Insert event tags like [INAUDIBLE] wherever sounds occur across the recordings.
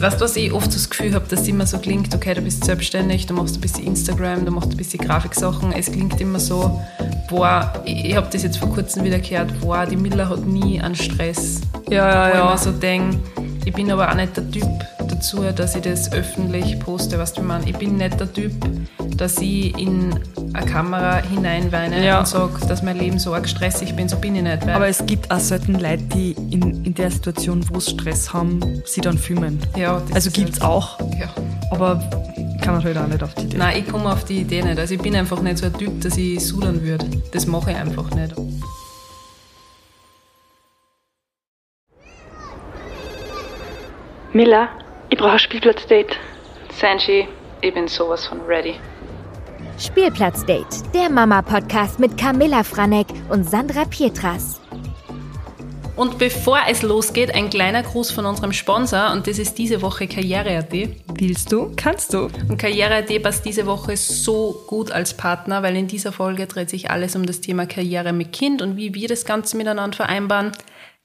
weißt du, was ich oft das Gefühl habe, dass es immer so klingt, okay, du bist selbstständig, du machst ein bisschen Instagram, du machst ein bisschen Grafiksachen. Es klingt immer so, boah, ich, ich habe das jetzt vor kurzem wieder gehört, boah, die Miller hat nie einen Stress. Ja, ja, Wo ich ja. mir so denke, ich bin aber auch nicht der Typ dazu, dass ich das öffentlich poste, weißt du, meine, ich bin nicht der Typ, dass ich in eine Kamera hineinweine Ja. und sage, dass mein Leben so arg stressig bin, so bin ich nicht. Aber es gibt auch selten Leute, die in, in der Situation, wo sie Stress haben, sie dann filmen. ja, das Also ist gibt's halt- auch, Ja. aber kann man halt auch nicht auf die Idee. Nein, ich komme auf die Idee nicht. Also ich bin einfach nicht so ein Typ, dass ich sudern würde. Das mache ich einfach nicht. Miller, ich brauche ein Spielplatzdate. Sanji, ich bin sowas von ready. Spielplatzdate, der Mama-Podcast mit Camilla Franek und Sandra Pietras. Und bevor es losgeht, ein kleiner Gruß von unserem Sponsor und das ist diese Woche Karriere.at. Willst du? Kannst du? Und Karriere.at passt diese Woche so gut als Partner, weil in dieser Folge dreht sich alles um das Thema Karriere mit Kind und wie wir das Ganze miteinander vereinbaren.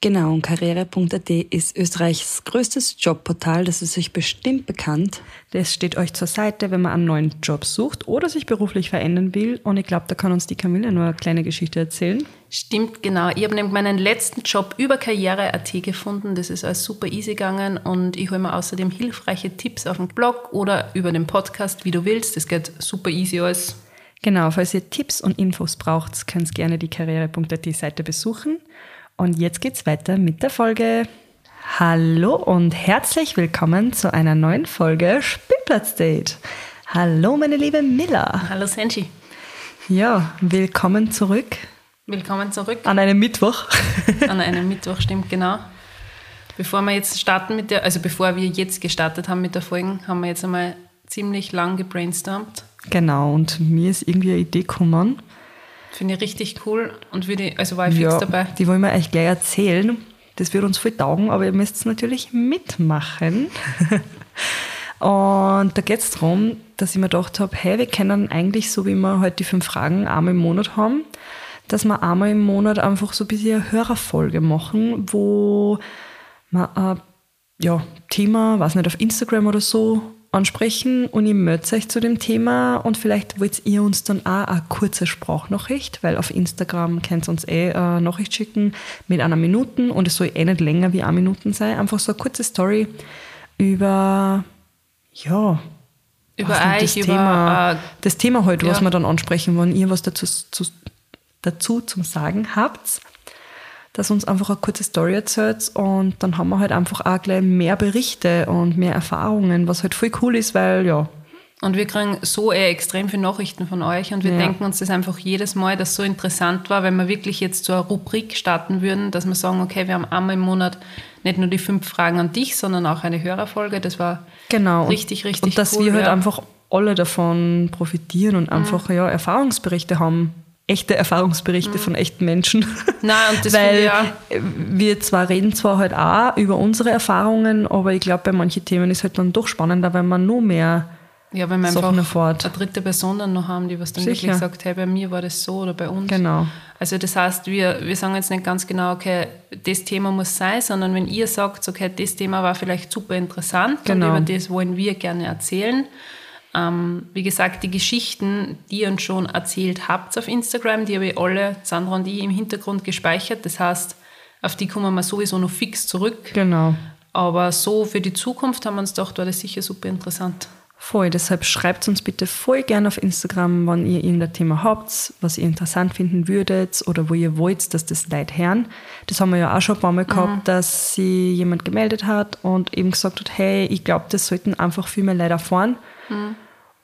Genau, und karriere.at ist Österreichs größtes Jobportal, das ist euch bestimmt bekannt. Das steht euch zur Seite, wenn man einen neuen Job sucht oder sich beruflich verändern will. Und ich glaube, da kann uns die Camilla nur eine kleine Geschichte erzählen. Stimmt, genau. Ich habe nämlich meinen letzten Job über Karriere.at gefunden. Das ist alles super easy gegangen und ich hole mir außerdem hilfreiche Tipps auf dem Blog oder über den Podcast, wie du willst. Das geht super easy alles. Genau, falls ihr Tipps und Infos braucht, könnt ihr gerne die karriere.at Seite besuchen. Und jetzt geht's weiter mit der Folge. Hallo und herzlich willkommen zu einer neuen Folge Spielplatzdate. Hallo, meine liebe Miller. Hallo Senji. Ja, willkommen zurück Willkommen zurück an einem Mittwoch. an einem [LAUGHS] Mittwoch, stimmt, genau. Bevor wir jetzt starten mit der, also bevor wir jetzt gestartet haben mit der Folge, haben wir jetzt einmal ziemlich lang gebrainstormt. genau, und mir ist irgendwie eine Idee gekommen. Finde ich richtig cool und würde, also war ich fix dabei. die wollen wir euch gleich erzählen. Das wird uns voll taugen, aber ihr müsst natürlich mitmachen. [LAUGHS] Und da geht es darum, dass ich mir gedacht habe, hey, wir können eigentlich, so wie wir heute die fünf Fragen einmal im Monat haben, dass wir einmal im Monat einfach so ein bisschen eine Hörerfolge machen, wo wir ein ja, Thema, weiß nicht, auf Instagram oder so ansprechen und ich melde euch zu dem Thema und vielleicht wollt ihr uns dann auch eine kurze Sprachnachricht, weil auf Instagram könnt ihr uns eh eine Nachricht schicken mit einer Minute und es soll eh nicht länger wie eine Minute sein, einfach so eine kurze Story über, ja, Über euch, das über, Thema, äh, das Thema heute, was ja. wir dann ansprechen, wenn ihr was dazu, zu, dazu zum Sagen habt, dass uns einfach eine kurze Story erzählt und dann haben wir halt einfach auch gleich mehr Berichte und mehr Erfahrungen, was halt voll cool ist, weil ja, Und wir kriegen so eh extrem viele Nachrichten von euch und wir Ja. denken uns das einfach jedes Mal, dass so interessant war, wenn wir wirklich jetzt so eine Rubrik starten würden, dass wir sagen, okay, wir haben einmal im Monat nicht nur die fünf Fragen an dich, sondern auch eine Hörerfolge. Das war genau. Und- richtig, richtig Und dass cool. wir halt ja. einfach alle davon profitieren und einfach ja, Erfahrungsberichte haben. Echte Erfahrungsberichte von echten Menschen. Nein, und das [LAUGHS] Weil ich auch- wir zwar reden zwar halt auch über unsere Erfahrungen, aber ich glaube, bei manchen Themen ist halt dann doch spannender, weil man nur mehr Ja, wenn wir Sachen einfach erfahrt. eine dritte Person dann noch haben, die was dann Sicher. wirklich sagt, hey, bei mir war das so oder bei uns. Genau. Also das heißt, wir, wir sagen jetzt nicht ganz genau, okay, das Thema muss sein, sondern wenn ihr sagt, okay, das Thema war vielleicht super interessant Genau. und über das wollen wir gerne erzählen. Ähm, wie gesagt, die Geschichten, die ihr uns schon erzählt habt auf Instagram, die habe ich alle, Sandra und ich, im Hintergrund gespeichert. Das heißt, auf die kommen wir sowieso noch fix zurück. Genau. Aber so für die Zukunft haben wir uns gedacht, war das sicher super interessant. Voll, deshalb schreibt uns bitte voll gerne auf Instagram, wenn ihr irgendein Thema habt, was ihr interessant finden würdet oder wo ihr wollt, dass das Leute hören. Das haben wir ja auch schon ein paar Mal gehabt, dass sie jemand gemeldet hat und eben gesagt hat, hey, ich glaube, das sollten einfach viel mehr Leute erfahren.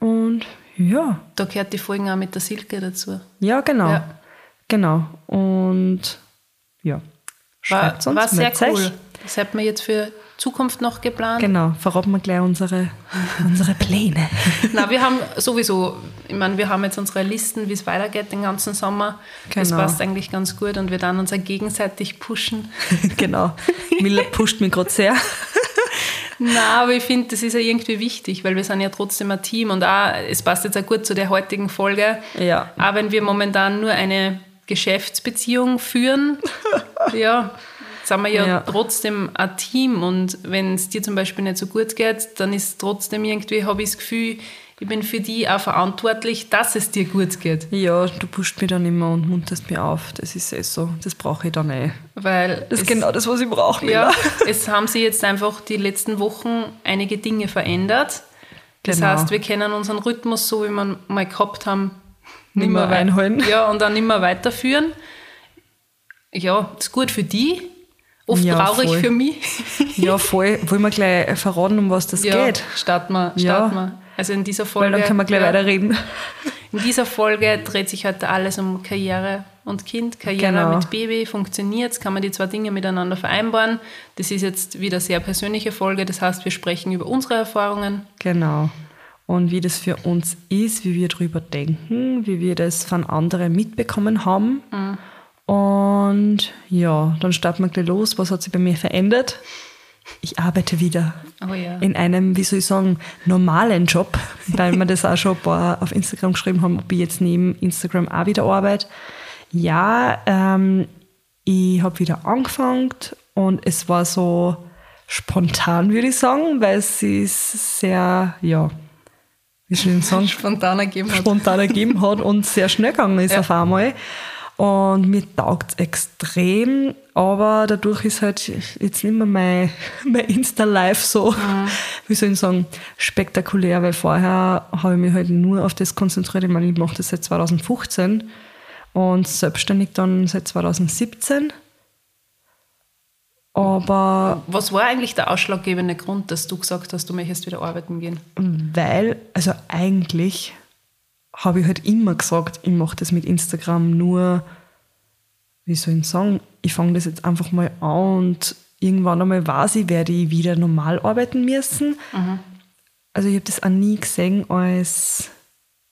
Und ja, Da gehört die Folgen auch mit der Silke dazu. ja, genau. Ja. Genau. Und ja, War, schreibt uns. war sehr meldet euch. cool. Das hat man jetzt für Zukunft noch geplant. Genau, verraten wir gleich unsere, [LAUGHS] unsere Pläne. Na, wir haben sowieso, ich meine, wir haben jetzt unsere Listen, wie es weitergeht den ganzen Sommer. Das Genau. passt eigentlich ganz gut und wir dann uns auch gegenseitig pushen. [LAUGHS] genau. Miller pusht mich gerade sehr. [LAUGHS] Na, aber ich finde, das ist ja irgendwie wichtig, weil wir sind ja trotzdem ein Team und auch, es passt jetzt auch gut zu der heutigen Folge. Ja. Auch wenn wir momentan nur eine Geschäftsbeziehung führen, [LAUGHS] ja, sind wir ja, Ja. trotzdem ein Team und wenn es dir zum Beispiel nicht so gut geht, dann ist trotzdem irgendwie, habe ich das Gefühl, ich bin für die auch verantwortlich, dass es dir gut geht. Ja, du pusht mich dann immer und munterst mich auf. Das ist eh so. Das brauche ich dann eh. Weil Das ist genau das, was ich brauche. Ja, [LAUGHS] es haben sich jetzt einfach die letzten Wochen einige Dinge verändert. Das Genau. heißt, wir können unseren Rhythmus, so wie wir mal gehabt haben, Nimmer wei- reinholen. Ja, und dann immer weiterführen. Ja, ist gut für die, oft Ja, traurig voll. für mich. Ja, voll. Wollen wir gleich verraten, um was das Ja, geht? starten wir, Ja. starten wir. Also in dieser Weil Folge. dann können wir gleich ja, weiterreden. In dieser Folge dreht sich heute alles um Karriere und Kind. Karriere Genau. mit Baby funktioniert, kann man die zwei Dinge miteinander vereinbaren. Das ist jetzt wieder eine sehr persönliche Folge, das heißt, wir sprechen über unsere Erfahrungen. Genau. Und wie das für uns ist, wie wir drüber denken, wie wir das von anderen mitbekommen haben. Und ja, dann starten wir gleich los. Was hat sich bei mir verändert? Ich arbeite wieder Oh ja. in einem, wie soll ich sagen, normalen Job, weil wir das auch schon ein paar auf Instagram geschrieben haben, ob ich jetzt neben Instagram auch wieder arbeite. Ja, ähm, ich habe wieder angefangen und es war so spontan, würde ich sagen, weil es ist sehr, ja, wie soll ich sagen, [LAUGHS] Spontan ergeben hat. spontan ergeben hat und sehr schnell gegangen ist Ja. auf einmal. Und mir taugt es extrem, aber dadurch ist halt jetzt nicht mehr mein, [LAUGHS] mein Insta-Live so, [LAUGHS] wie soll ich sagen, spektakulär, weil vorher habe ich mich halt nur auf das konzentriert. Ich meine, ich mache das seit 2015 und selbstständig dann seit 2017. Aber Was war eigentlich der ausschlaggebende Grund, dass du gesagt hast, du möchtest wieder arbeiten gehen? Weil, also eigentlich habe ich halt immer gesagt, ich mache das mit Instagram nur, wie soll ich sagen, ich fange das jetzt einfach mal an und irgendwann einmal weiß ich, werde ich wieder normal arbeiten müssen. Also ich habe das auch nie gesehen als,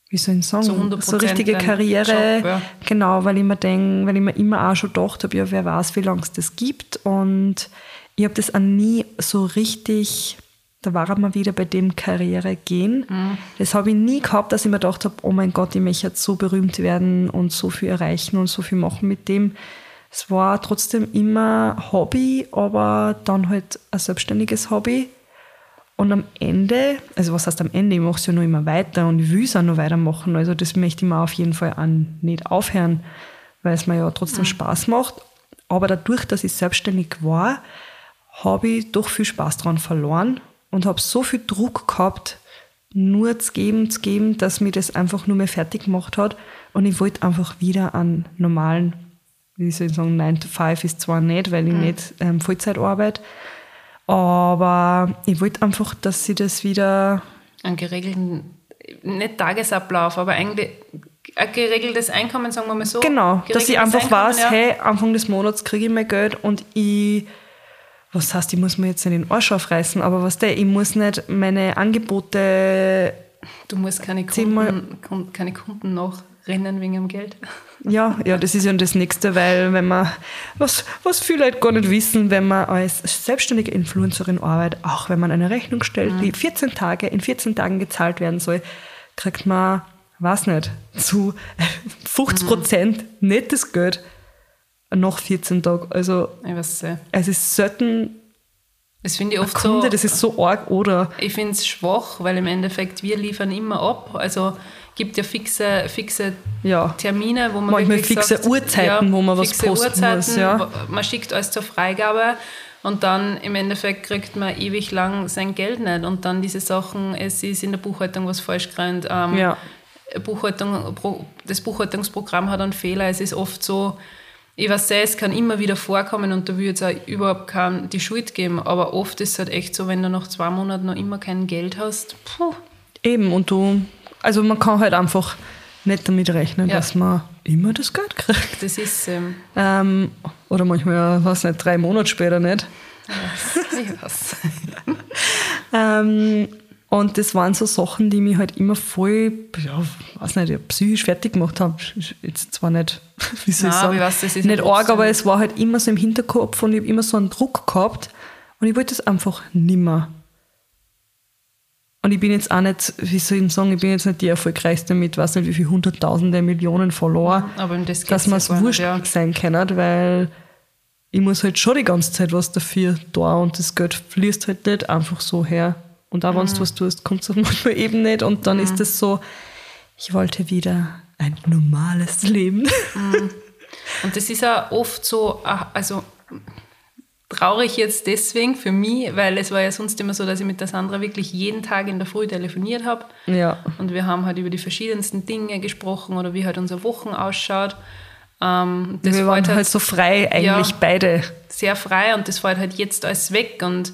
wie soll ich sagen, So 100% richtige Karriere. Job, ja. Genau, weil ich mir denke, weil ich mir immer auch schon gedacht habe, ja, wer weiß, wie lange es das gibt. Und ich habe das auch nie so richtig, da war wir wieder bei dem Karriere gehen. Mhm. Das habe ich nie gehabt, dass ich mir gedacht habe, oh mein Gott, ich möchte jetzt so berühmt werden und so viel erreichen und so viel machen mit dem. Es war trotzdem immer Hobby, aber dann halt ein selbstständiges Hobby. Und am Ende, also was heißt am Ende, ich mache es ja noch immer weiter und ich will es auch noch weitermachen. Also das möchte ich mir auf jeden Fall auch nicht aufhören, weil es mir ja trotzdem Spaß macht. Aber dadurch, dass ich selbstständig war, habe ich doch viel Spaß daran verloren und habe so viel Druck gehabt, nur zu geben, zu geben, dass mir das einfach nur mehr fertig gemacht hat. Und ich wollte einfach wieder einen normalen, wie soll ich sagen, 9 to 5 ist zwar nicht, weil ich nicht ähm, Vollzeit arbeite, aber ich wollte einfach, dass sie das wieder, Einen geregelten, nicht Tagesablauf, aber eigentlich ein geregeltes Einkommen, sagen wir mal so. genau, dass ich einfach weiß, Einkommen, ja. hey, Anfang des Monats kriege ich mein Geld und ich, was heißt, ich muss mir jetzt nicht den Arsch aufreißen, aber was der, ich muss nicht meine Angebote, Du musst keine Kunden, keine Kunden nachrennen wegen dem Geld. [LAUGHS] ja, ja, das ist ja das Nächste, weil wenn man, was, was viele Leute gar nicht wissen, wenn man als selbstständige Influencerin arbeitet, auch wenn man eine Rechnung stellt, Mhm. die 14 Tage, in 14 Tagen gezahlt werden soll, kriegt man, weiß nicht, zu 50 Prozent nettes Geld nach 14 Tagen. Also Ich weiß nicht. es ist selten Das finde ich oft Kunde, so. das ist so arg, oder? Ich finde es schwach, weil im Endeffekt wir liefern immer ab. Also gibt ja fixe, fixe Ja. Termine, wo man Manchmal fixe sagt, Uhrzeiten, wo man was posten Uhrzeiten, muss, ja. Man schickt alles zur Freigabe und dann im Endeffekt kriegt man ewig lang sein Geld nicht. Und dann diese Sachen, es ist in der Buchhaltung was falsch gerannt. Ähm, Ja. Buchhaltung, das Buchhaltungsprogramm hat einen Fehler. Es ist oft so, ich weiß es kann immer wieder vorkommen und da würde jetzt auch überhaupt keinem die Schuld geben. Aber oft ist es halt echt so, wenn du nach zwei Monaten noch immer kein Geld hast, puh, Eben, und du, also man kann halt einfach nicht damit rechnen, Ja. dass man immer das Geld kriegt. das ist, ähm, Ähm, oder manchmal, ja, weiß nicht, drei Monate später nicht. ich weiß. [LAUGHS] Ähm, und das waren so Sachen, die mich halt immer voll, ja, weiß nicht, ja, psychisch fertig gemacht haben. Jetzt zwar nicht, [LAUGHS] wie soll ich Nein, sagen, ich weiß, nicht ja arg, aber es war halt immer so im Hinterkopf und ich habe immer so einen Druck gehabt und ich wollte das einfach nimmer. Und ich bin jetzt auch nicht, wie soll ich sagen, ich bin jetzt nicht die erfolgreichste mit, weiß nicht, wie viele Hunderttausende, Millionen Follower, Aber um das dass ja man es nicht, wurscht ja. sein kann, weil ich muss halt schon die ganze Zeit was dafür da und das Geld fließt halt nicht einfach so her. Und auch wenn du was tust, kommt es manchmal eben nicht und dann ist es so, ich wollte wieder ein normales Leben. [LAUGHS] Und das ist ja oft so, ah, also traurig jetzt deswegen für mich, weil es war ja sonst immer so, dass ich mit der Sandra wirklich jeden Tag in der Früh telefoniert habe. Ja. Und wir haben halt über die verschiedensten Dinge gesprochen oder wie halt unsere Wochen ausschaut. Ähm, das Wir waren fällt halt so frei eigentlich Ja. beide. sehr frei und das fällt halt jetzt alles weg. Und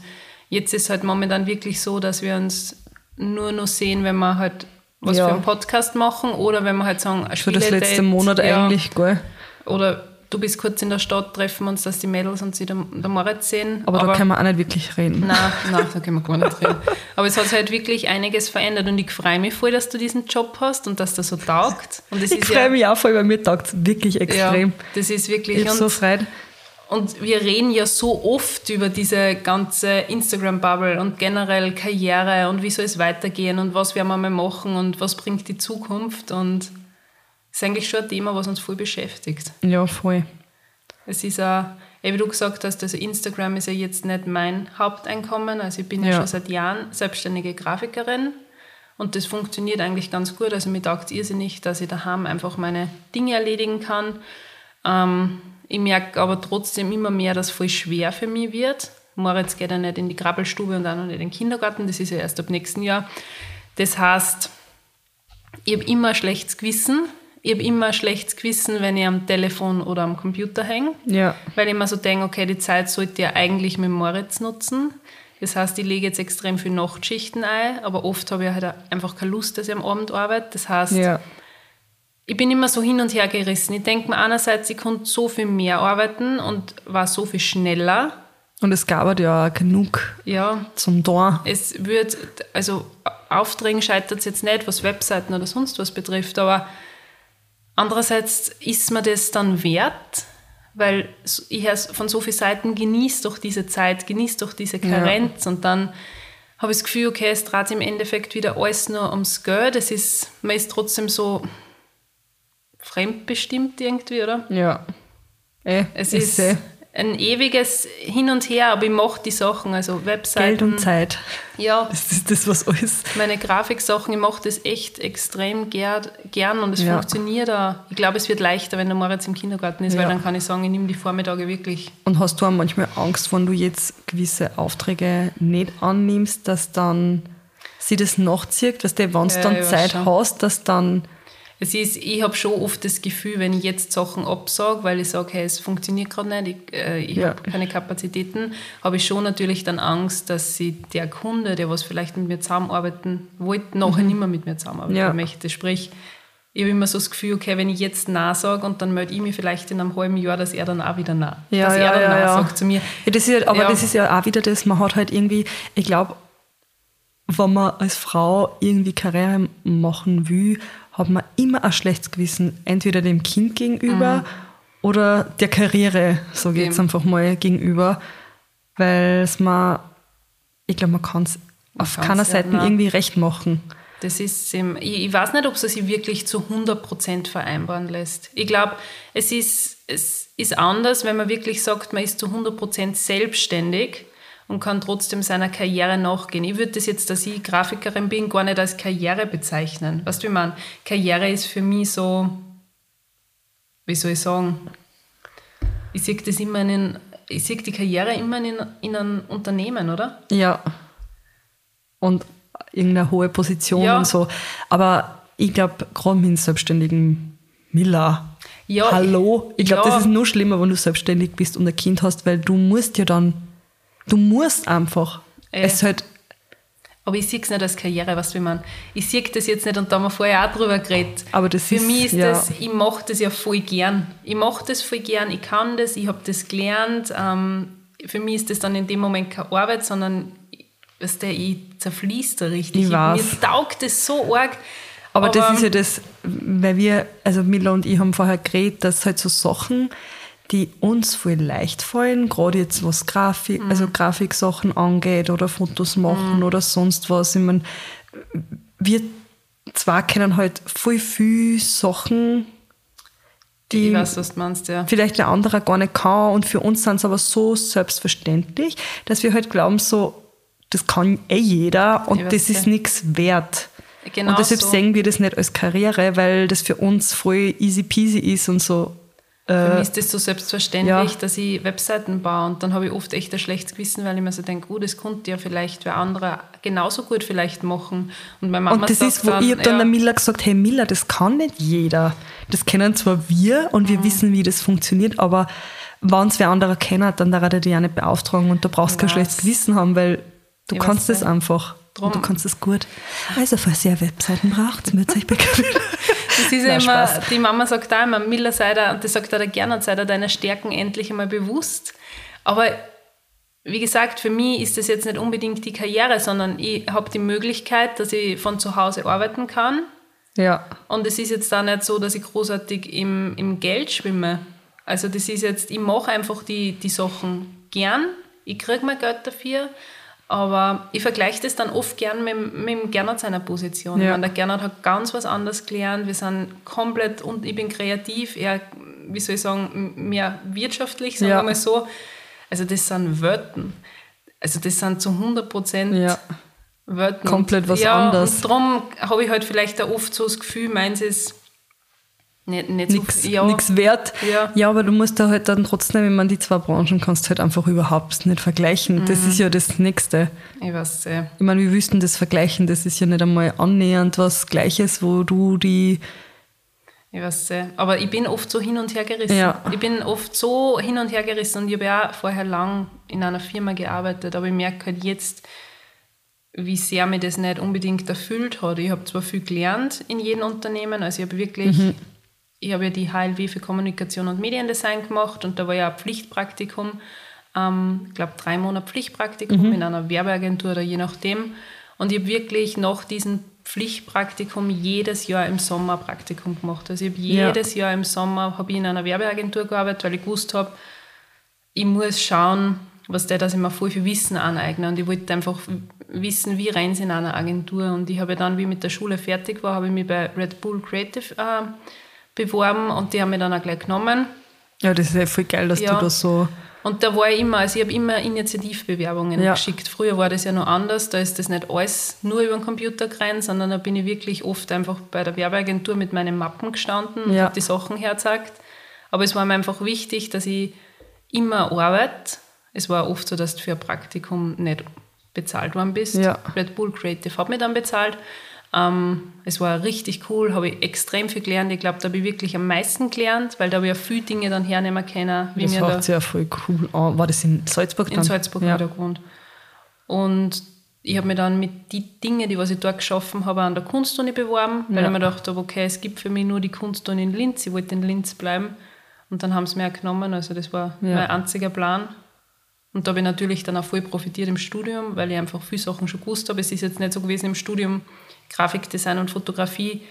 jetzt ist halt momentan wirklich so, dass wir uns nur noch sehen, wenn wir halt was Ja. für einen Podcast machen oder wenn wir halt sagen, Für das letzte Monat ja, eigentlich, gell? Oder du bist kurz in der Stadt, treffen wir uns, dass die Mädels und sie der, der Moritz sehen. Aber, da können wir auch nicht wirklich reden. Nein, nein, da können wir gar nicht reden. [LAUGHS] Aber es hat sich halt wirklich einiges verändert und ich freue mich voll, dass du diesen Job hast und dass das so taugt. Und das Ich freue ja, mich auch voll, weil mir taugt es wirklich extrem. Ja, das ist wirklich. ich und, so Freude. Und wir reden ja so oft über diese ganze Instagram-Bubble und generell Karriere und wie soll es weitergehen und was werden wir mal machen und was bringt die Zukunft. Und es ist eigentlich schon ein Thema, was uns voll beschäftigt. Ja, voll. Es ist auch, eh, wie du gesagt hast, also Instagram ist ja jetzt nicht mein Haupteinkommen. Also ich bin ja, Ja. schon seit Jahren selbstständige Grafikerin und das funktioniert eigentlich ganz gut. Also mir taugt es irrsinnig, dass ich daheim einfach meine Dinge erledigen kann. Ähm, ich merke aber trotzdem immer mehr, dass es voll schwer für mich wird. Moritz geht ja nicht in die Krabbelstube und auch noch nicht in den Kindergarten. Das ist ja erst ab nächsten Jahr. Das heißt, ich habe immer ein schlechtes Gewissen. Ich habe immer ein schlechtes Gewissen, wenn ich am Telefon oder am Computer hänge. Ja. Weil ich mir so denke, okay, die Zeit sollte ich ja eigentlich mit Moritz nutzen. Das heißt, ich lege jetzt extrem viel Nachtschichten ein, aber oft habe ich halt einfach keine Lust, dass ich am Abend arbeite. Das heißt, Ja. Ich bin immer so hin und her gerissen. Ich denke mir einerseits, ich konnte so viel mehr arbeiten und war so viel schneller. Und es gab halt ja auch genug Ja, zum Tor. es wird, also Aufträgen scheitert es jetzt nicht, was Webseiten oder sonst was betrifft, aber andererseits ist mir das dann wert, weil ich von so vielen Seiten genieße doch diese Zeit, genieße doch diese Karenz und dann habe ich das Gefühl, okay, es dreht im Endeffekt wieder alles nur ums Geld. Es ist, man ist trotzdem so fremdbestimmt irgendwie, oder? Ja. Eh, Es ist seh. ein ewiges Hin und Her, aber ich mache die Sachen, also Webseiten. Geld und Zeit. Ja, [LAUGHS] Das ist das, was alles. meine Grafiksachen, ich mache das echt extrem ger gern und es Ja. funktioniert auch. Ich glaube, es wird leichter, wenn der Moritz im Kindergarten ist, weil Ja. dann kann ich sagen, ich nehme die Vormittage wirklich. Und hast du auch manchmal Angst, wenn du jetzt gewisse Aufträge nicht annimmst, dass dann sie das nachzieht, dass du, wenn du Ja, dann Zeit schon. hast, dass dann. Es ist, ich habe schon oft das Gefühl, wenn ich jetzt Sachen absage, weil ich sage, hey, es funktioniert gerade nicht, ich, äh, ich Ja. habe keine Kapazitäten, habe ich schon natürlich dann Angst, dass sie der Kunde, der was vielleicht mit mir zusammenarbeiten wollte, nachher nicht mehr mit mir zusammenarbeiten Mhm. Ja. möchte. Sprich, ich habe immer so das Gefühl, okay, wenn ich jetzt Nein sage und dann melde ich mich vielleicht in einem halben Jahr, dass er dann auch wieder Nein. Ja, dass ja, er dann ja, Nein ja. sagt zu mir. Ja, das ja, aber Ja. das ist ja auch wieder das, man hat halt irgendwie, ich glaube, wenn man als Frau irgendwie Karriere machen will, hat man immer ein schlechtes Gewissen, entweder dem Kind gegenüber oder der Karriere, ich jetzt Dem. einfach mal, gegenüber, weil es man, ich glaube, man kann es auf keiner ja, Seite nein. irgendwie recht machen. Das ist, ich, ich weiß nicht, ob es sich wirklich zu 100% vereinbaren lässt. Ich glaube, es ist, es ist anders, wenn man wirklich sagt, man ist zu 100% selbstständig und kann trotzdem seiner Karriere nachgehen. Ich würde das jetzt, dass ich Grafikerin bin, gar nicht als Karriere bezeichnen. Weißt du, wie man Karriere ist für mich so, wie soll ich sagen, ich sehe das immer in, den- ich sehe die Karriere immer in, in einem Unternehmen, oder? Ja. Und irgendeine hohe Position Ja. und so. Aber ich glaube, gerade mit selbstständigen Miller. Ja, Hallo? Ich glaube, ja. das ist nur schlimmer, wenn du selbstständig bist und ein Kind hast, weil du musst ja dann, du musst einfach. Äh. Es halt, Aber ich sehe es nicht als Karriere, was wir meinen. Ich sehe das jetzt nicht und da haben wir vorher auch drüber geredet. Aber das Für ist- mich ist ja. das, ich mache das ja voll gern. Ich mache das voll gern, ich kann das, ich habe das gelernt. Ähm, für mich ist das dann in dem Moment keine Arbeit, sondern weißt du, ich zerfließt da richtig. Ich weiß. Mir taugt das so arg. aber, das ist ja das, weil wir, also Miller und ich haben vorher geredet, dass halt so Sachen, die uns voll leicht fallen, gerade jetzt was Grafik, Mhm. also Grafiksachen angeht oder Fotos machen oder sonst was. Ich mein, wir zwar kennen halt voll viel Sachen die weiß, meinst, ja. vielleicht der andere gar nicht kann. Und für uns sind es aber so selbstverständlich, dass wir halt glauben, so, das kann eh jeder und das ist nichts wert. Genau und deshalb so. sehen wir das nicht als Karriere, weil das für uns voll easy peasy ist und so. Für Äh, mich ist das so selbstverständlich, ja. dass ich Webseiten baue und dann habe ich oft echt ein schlechtes Gewissen, weil ich mir so denke, oh, das könnte ja vielleicht wer andere genauso gut vielleicht machen. Und meine Mama und das sagt ist, wo dann, ich hab dann ja, der Miller gesagt, hey Miller, das kann nicht jeder. Das kennen zwar wir und Mhm. wir wissen, wie das funktioniert, aber wenn es wer anderer kennt, dann darf er dich ja nicht beauftragen und du brauchst kein schlechtes Gewissen haben, weil du Ich kannst das einfach. Drum- Und du kannst das gut. Also, falls ihr Webseiten braucht, meldet euch bei Camilla. Das ist ja immer, Spaß. die Mama sagt auch immer, Miller, sei da, und das sagt er gerne, sei da deiner Stärken endlich einmal bewusst. Aber wie gesagt, für mich ist das jetzt nicht unbedingt die Karriere, sondern ich habe die Möglichkeit, dass ich von zu Hause arbeiten kann. Ja. Und es ist jetzt da nicht so, dass ich großartig im, im Geld schwimme. Also das ist jetzt, ich mache einfach die, die Sachen gern, ich kriege mein Geld dafür, aber ich vergleiche das dann oft gern mit, mit Gernot seiner Position. Ja. Meine, der Gernot hat ganz was anderes gelernt, wir sind komplett, und ich bin kreativ, eher, wie soll ich sagen, mehr wirtschaftlich, sagen Ja. wir mal so. Also das sind Welten. Also das sind zu 100 Prozent Ja. Welten. Komplett was ja, anderes. Und darum habe ich halt vielleicht auch oft so das Gefühl, meins ist nicht, nicht Nix, so ja, nix wert. Ja. ja, aber du musst da halt dann trotzdem, wenn man die zwei Branchen kannst, halt einfach überhaupt nicht vergleichen. Das Mhm. ist ja das Nächste. Ich weiß sehr. Ich meine, wir wüssten das vergleichen, das ist ja nicht einmal annähernd was Gleiches, wo du die. Ich weiß sehr. Aber ich bin oft so hin und her gerissen. Ja. Ich bin oft so hin und her gerissen und ich habe ja vorher lang in einer Firma gearbeitet, aber ich merke halt jetzt, wie sehr mir das nicht unbedingt erfüllt hat. Ich habe zwar viel gelernt in jedem Unternehmen, also ich habe wirklich, ich habe ja die HLW für Kommunikation und Mediendesign gemacht und da war ja ein Pflichtpraktikum, ähm, ich glaube drei Monate Pflichtpraktikum in einer Werbeagentur oder je nachdem. Und ich habe wirklich nach diesem Pflichtpraktikum jedes Jahr im Sommer Praktikum gemacht. Also ich habe Ja. jedes Jahr im Sommer ich in einer Werbeagentur gearbeitet, weil ich gewusst habe, ich muss schauen, was der, dass ich mir voll viel Wissen aneigne. Und ich wollte einfach wissen, wie rein sie in einer Agentur. Und ich habe dann, wie ich mit der Schule fertig war, habe ich mich bei Red Bull Creative äh, beworben und die haben mich dann auch gleich genommen. Ja, das ist ja voll geil, dass Ja. du das so. Und da war ich immer, also ich habe immer Initiativbewerbungen Ja. geschickt. Früher war das ja noch anders, da ist das nicht alles nur über den Computer gerannt, sondern da bin ich wirklich oft einfach bei der Werbeagentur mit meinen Mappen gestanden und Ja. habe die Sachen hergezeigt. Aber es war mir einfach wichtig, dass ich immer arbeite. Es war oft so, dass du für ein Praktikum nicht bezahlt worden bist. Ja. Red Bull Creative hat mich dann bezahlt. Ähm, es war richtig cool, habe ich extrem viel gelernt. Ich glaube, da habe ich wirklich am meisten gelernt, weil da habe ich ja viele Dinge dann hernehmen können, wie Das hört sich ja voll cool an. War das in Salzburg dann? in Salzburg ja. wieder gewohnt. Und ich habe mir dann mit die Dinge, die was ich dort geschaffen habe, an der Kunstuni beworben, weil Ja. ich mir gedacht habe, okay, es gibt für mich nur die Kunstuni in Linz, ich wollte in Linz bleiben. Und dann haben sie mir auch genommen, also das war Ja. mein einziger Plan. Und da habe ich natürlich dann auch voll profitiert im Studium, weil ich einfach viele Sachen schon gewusst habe. Es ist jetzt nicht so gewesen im Studium Grafikdesign und Fotografie,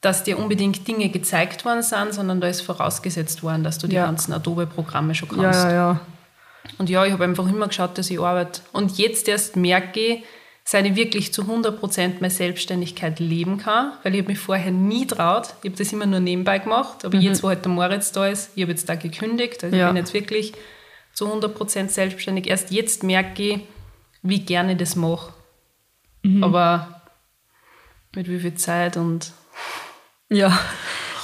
dass dir unbedingt Dinge gezeigt worden sind, sondern da ist vorausgesetzt worden, dass du die Ja. ganzen Adobe-Programme schon kannst. ja, ja. Und ja, ich habe einfach immer geschaut, dass ich arbeite. Und jetzt erst merke ich, seit ich wirklich zu 100% meine Selbstständigkeit leben kann, weil ich habe mich vorher nie traut. Ich habe das immer nur nebenbei gemacht. Aber jetzt, wo halt der Moritz da ist, ich habe jetzt da gekündigt. Also Ja. ich bin jetzt wirklich zu 100% selbstständig. Erst jetzt merke ich, wie gerne ich das mache. Aber mit wie viel Zeit und Ja.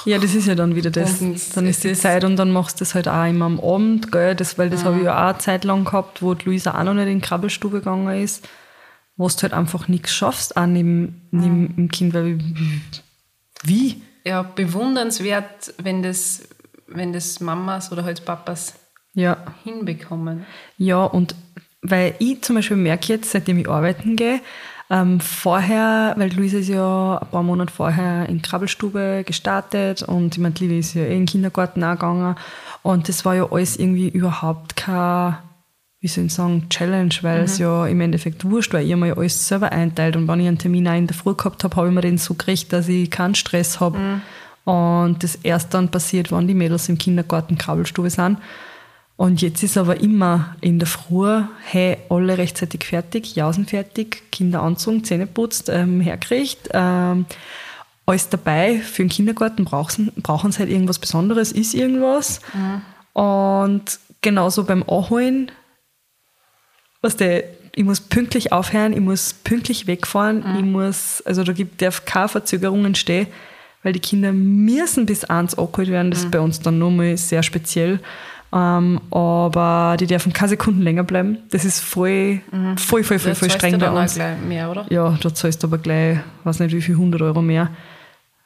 Ja, das ist ja dann wieder das. Und dann ist die Zeit und dann machst du das halt auch immer am Abend, gell? Das, weil das habe ich ja auch eine Zeit lang gehabt, wo die Luisa auch noch nicht in die Krabbelstube gegangen ist, wo du halt einfach nichts schaffst, auch neben, neben dem Kind, weil wie? ja, bewundernswert, wenn das, wenn das Mamas oder halt Papas Ja. hinbekommen. Ja, und weil ich zum Beispiel merke jetzt, seitdem ich arbeiten gehe, ähm, vorher, weil Luisa ist ja ein paar Monate vorher in Krabbelstube gestartet und ich meine, Lili ist ja eh in den Kindergarten auch gegangen und das war ja alles irgendwie überhaupt kein, wie soll ich sagen, Challenge, weil es ja im Endeffekt wurscht, weil ich mir ja alles selber einteilt und wenn ich einen Termin auch in der Früh gehabt habe, habe ich mir den so gekriegt, dass ich keinen Stress habe. Und das erst dann passiert, wenn die Mädels im Kindergarten Krabbelstube sind. Und jetzt ist aber immer in der Früh, hey, alle rechtzeitig fertig, Jausen fertig, Kinder anzogen, Zähne putzt, ähm, herkriegt. Ähm, alles dabei. Für den Kindergarten brauchen, brauchen sie halt irgendwas Besonderes, ist irgendwas. Und genauso beim Anholen, was der, ich muss pünktlich aufhören, ich muss pünktlich wegfahren, ich muss, also da gibt, darf keine Verzögerung entstehen, weil die Kinder müssen bis eins abgeholt werden. Das ist bei uns dann nochmal sehr speziell. Ähm, aber die dürfen keine Sekunden länger bleiben. Das ist voll, voll, voll, voll, voll zahlst streng bei uns. gleich mehr, oder? Ja, da zahlst du aber gleich, weiß nicht wie viel, 100 Euro mehr,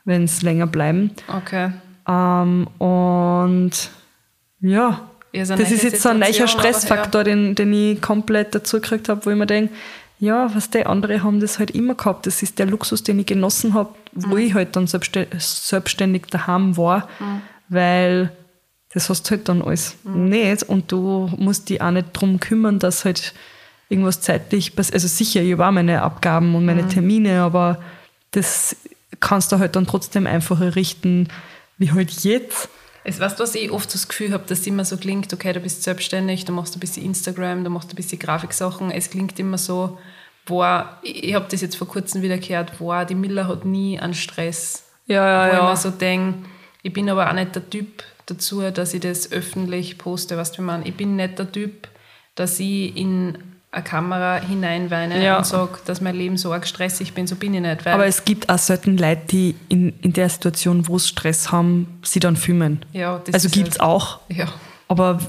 wenn es länger bleiben. Okay. Ähm, und ja, Ja, so das ist jetzt so ein aber Stressfaktor, den, den ich komplett dazu gekriegt habe, wo ich mir denke, ja, was die andere haben das halt immer gehabt. Das ist der Luxus, den ich genossen habe, wo ich halt dann selbstständig, selbstständig daheim war, weil das hast du halt dann alles nicht und du musst dich auch nicht drum kümmern, dass halt irgendwas zeitlich passiert. Also sicher, ich habe auch meine Abgaben und meine Termine, aber das kannst du halt dann trotzdem einfacher richten, wie halt jetzt. Es weißt du, was ich oft das Gefühl habe, dass es immer so klingt, okay, du bist selbstständig, du machst ein bisschen Instagram, du machst ein bisschen Grafiksachen. Es klingt immer so, boah, ich, habe das jetzt vor kurzem wieder gehört, boah, die Miller hat nie einen Stress. Ja, Wo ich mir so denke, ich bin aber auch nicht der Typ dazu, dass ich das öffentlich poste, weißt du, ich bin nicht der Typ, dass ich in eine Kamera hineinweine Ja. und sage, dass mein Leben so arg stressig bin, so bin ich nicht. Aber es gibt auch selten Leute, die in, in der Situation, wo sie Stress haben, sie dann filmen. ja, Also gibt es halt- auch, Ja. aber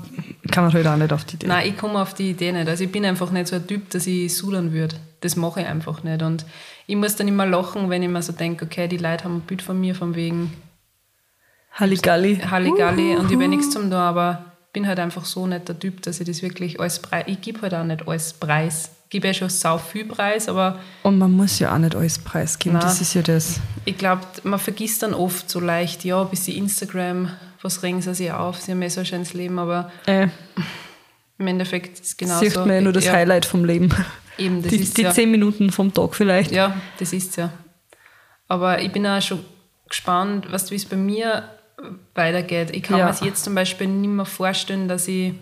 kann man halt auch nicht auf die Idee. Nein, ich komme auf die Idee nicht. Also ich bin einfach nicht so ein Typ, dass ich sudern würde. Das mache ich einfach nicht. Und ich muss dann immer lachen, wenn ich mir so denke, okay, die Leute haben ein Bild von mir von wegen Halligalli. Halligalli und ich habe nichts zum tun, aber bin halt einfach so nicht der Typ, dass ich das wirklich als Preis, ich gebe halt auch nicht als Preis. Ich gebe ja schon sau viel Preis, aber Und man muss ja auch nicht alles preisgeben, das ist ja das. ich glaube, man vergisst dann oft so leicht, ja, bis sie Instagram, was regen sie sich auf, sie haben ja so ein schönes Leben, aber Äh, im Endeffekt ist es genau sieht man ja nur das ja, Highlight vom Leben. Eben, das die ist die ja. zehn Minuten vom Tag vielleicht. Ja, das ist ja. Aber ich bin auch schon gespannt, was wie es bei mir weitergeht. Ich kann Ja. mir es jetzt zum Beispiel nicht mehr vorstellen, dass ich,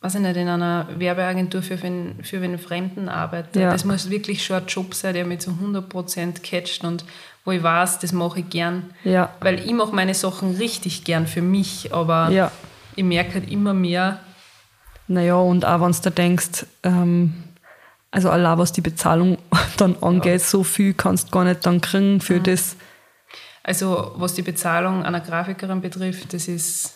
weiß ich nicht, in einer Werbeagentur für wen, für wen Fremden arbeite. Ja. Das muss wirklich schon ein Job sein, der mich zu 100% catcht und wo ich weiß, das mache ich gern. Ja. Weil ich mache meine Sachen richtig gern für mich, aber Ja. ich merke halt immer mehr, Naja, und auch wenn du da denkst, ähm, also allein was die Bezahlung [LAUGHS] dann angeht, so viel kannst du gar nicht dann kriegen für das. Also was die Bezahlung einer Grafikerin betrifft, das ist